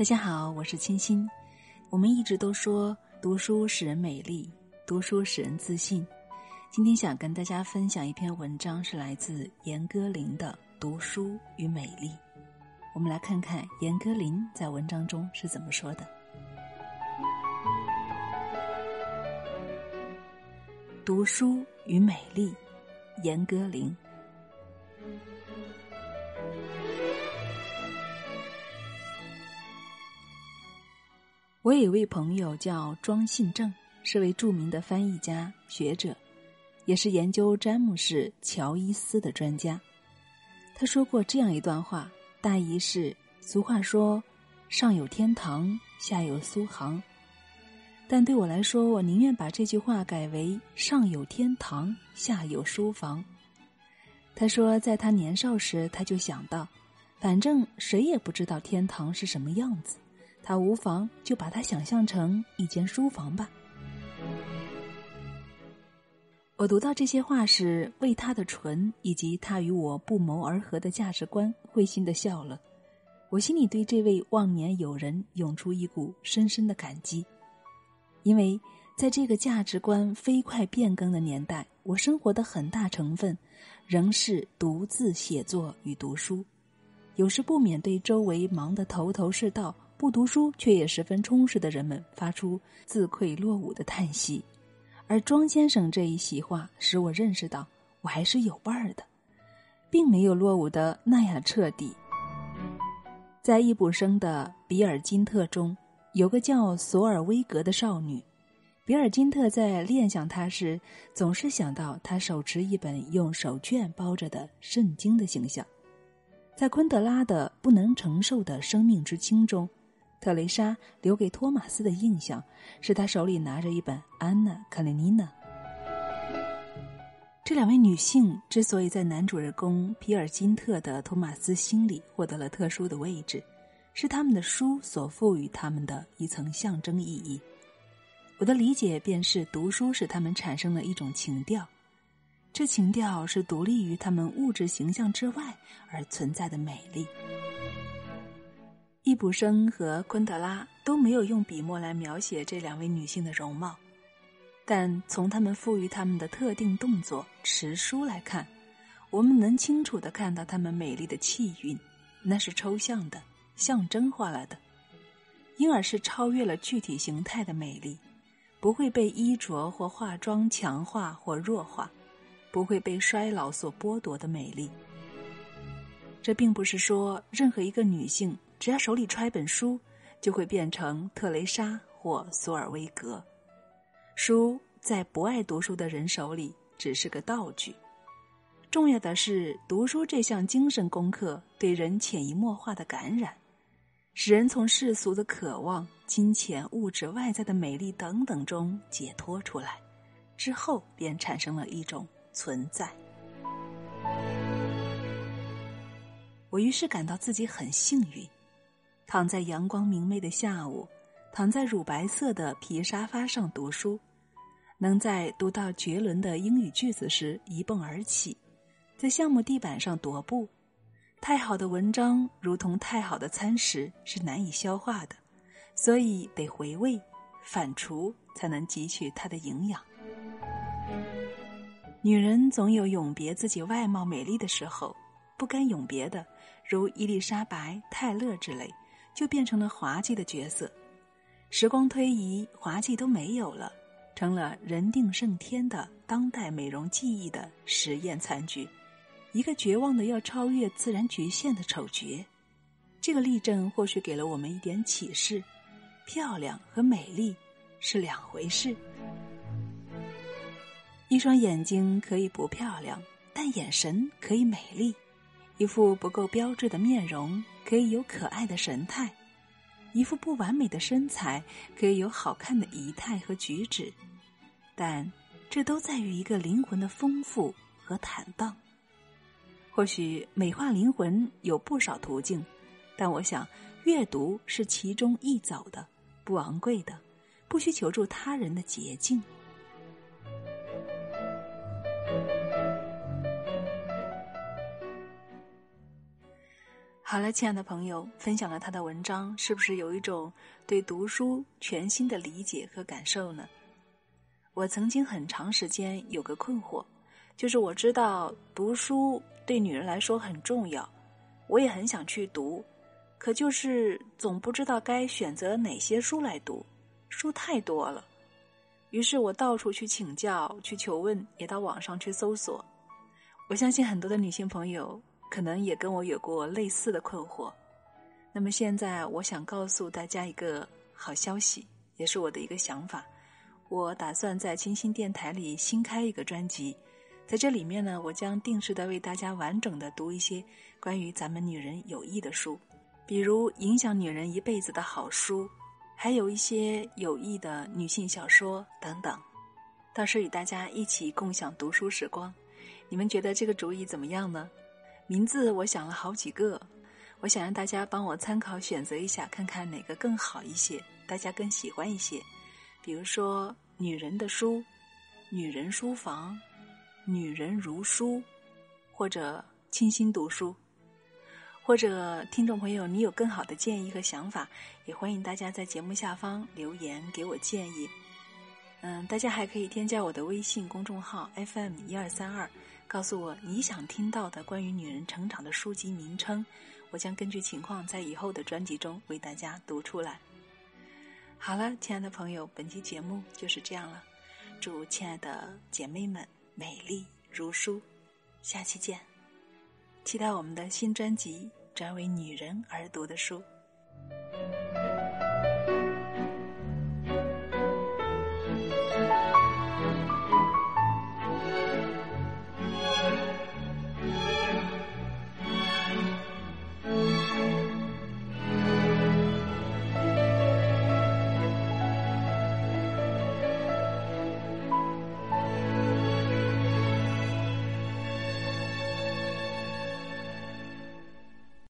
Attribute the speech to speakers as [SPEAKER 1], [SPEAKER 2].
[SPEAKER 1] 大家好，我是清新。我们一直都说读书使人美丽，读书使人自信。今天想跟大家分享一篇文章，是来自严歌苓的《读书与美丽》。我们来看看严歌苓在文章中是怎么说的：“读书与美丽。”严歌苓。我有一位朋友叫庄信正，是位著名的翻译家、学者，也是研究詹姆士·乔伊斯的专家。他说过这样一段话，大意是：俗话说“上有天堂，下有苏杭”，但对我来说，我宁愿把这句话改为“上有天堂，下有书房”。他说，在他年少时，他就想到，反正谁也不知道天堂是什么样子。他无妨就把它想象成一间书房吧。我读到这些话时，为他的纯以及他与我不谋而合的价值观，会心的笑了。我心里对这位忘年友人涌出一股深深的感激，因为在这个价值观飞快变更的年代，我生活的很大成分仍是独自写作与读书，有时不免对周围忙得头头是道。不读书却也十分充实的人们发出自愧落伍的叹息，而庄先生这一席话使我认识到我还是有伴儿的，并没有落伍的那样彻底。在易卜生的《比尔金特》中，有个叫索尔威格的少女，比尔金特在恋想她时，总是想到她手持一本用手绢包着的圣经的形象。在昆德拉的《不能承受的生命之轻》中。特蕾莎留给托马斯的印象是他手里拿着一本《安娜·卡列尼娜》。这两位女性之所以在男主人公皮尔金特的托马斯心里获得了特殊的位置，是他们的书所赋予他们的一层象征意义。我的理解便是，读书使他们产生了一种情调，这情调是独立于他们物质形象之外而存在的美丽。易卜生和昆德拉都没有用笔墨来描写这两位女性的容貌，但从他们赋予他们的特定动作持书来看，我们能清楚的看到她们美丽的气韵，那是抽象的、象征化了的，因而是超越了具体形态的美丽，不会被衣着或化妆强化或弱化，不会被衰老所剥夺的美丽。这并不是说任何一个女性。只要手里揣本书，就会变成特蕾莎或索尔威格。书在不爱读书的人手里只是个道具。重要的是，读书这项精神功课对人潜移默化的感染，使人从世俗的渴望、金钱、物质、外在的美丽等等中解脱出来，之后便产生了一种存在。我于是感到自己很幸运。躺在阳光明媚的下午，躺在乳白色的皮沙发上读书，能在读到绝伦的英语句子时一蹦而起，在橡木地板上踱步。太好的文章如同太好的餐食是难以消化的，所以得回味、反刍才能汲取它的营养。女人总有永别自己外貌美丽的时候，不甘永别的，如伊丽莎白、泰勒之类。就变成了滑稽的角色，时光推移，滑稽都没有了，成了人定胜天的当代美容技艺的实验残局，一个绝望的要超越自然局限的丑角。这个例证或许给了我们一点启示：漂亮和美丽是两回事。一双眼睛可以不漂亮，但眼神可以美丽；一副不够标致的面容。可以有可爱的神态，一副不完美的身材可以有好看的仪态和举止，但这都在于一个灵魂的丰富和坦荡。或许美化灵魂有不少途径，但我想阅读是其中一走的、不昂贵的、不需求助他人的捷径。好了，亲爱的朋友，分享了他的文章，是不是有一种对读书全新的理解和感受呢？我曾经很长时间有个困惑，就是我知道读书对女人来说很重要，我也很想去读，可就是总不知道该选择哪些书来读，书太多了。于是我到处去请教、去求问，也到网上去搜索。我相信很多的女性朋友可能也跟我有过类似的困惑。那么现在，我想告诉大家一个好消息，也是我的一个想法。我打算在清新电台里新开一个专辑，在这里面呢，我将定时的为大家完整的读一些关于咱们女人有益的书，比如影响女人一辈子的好书。还有一些有益的女性小说等等，到时与大家一起共享读书时光。你们觉得这个主意怎么样呢？名字我想了好几个，我想让大家帮我参考选择一下，看看哪个更好一些，大家更喜欢一些。比如说“女人的书”“女人书房”“女人如书”，或者“清新读书”。或者听众朋友，你有更好的建议和想法，也欢迎大家在节目下方留言给我建议。嗯，大家还可以添加我的微信公众号 FM 一二三二，告诉我你想听到的关于女人成长的书籍名称，我将根据情况在以后的专辑中为大家读出来。好了，亲爱的朋友，本期节目就是这样了。祝亲爱的姐妹们美丽如书，下期见！期待我们的新专辑。专为女人而读的书。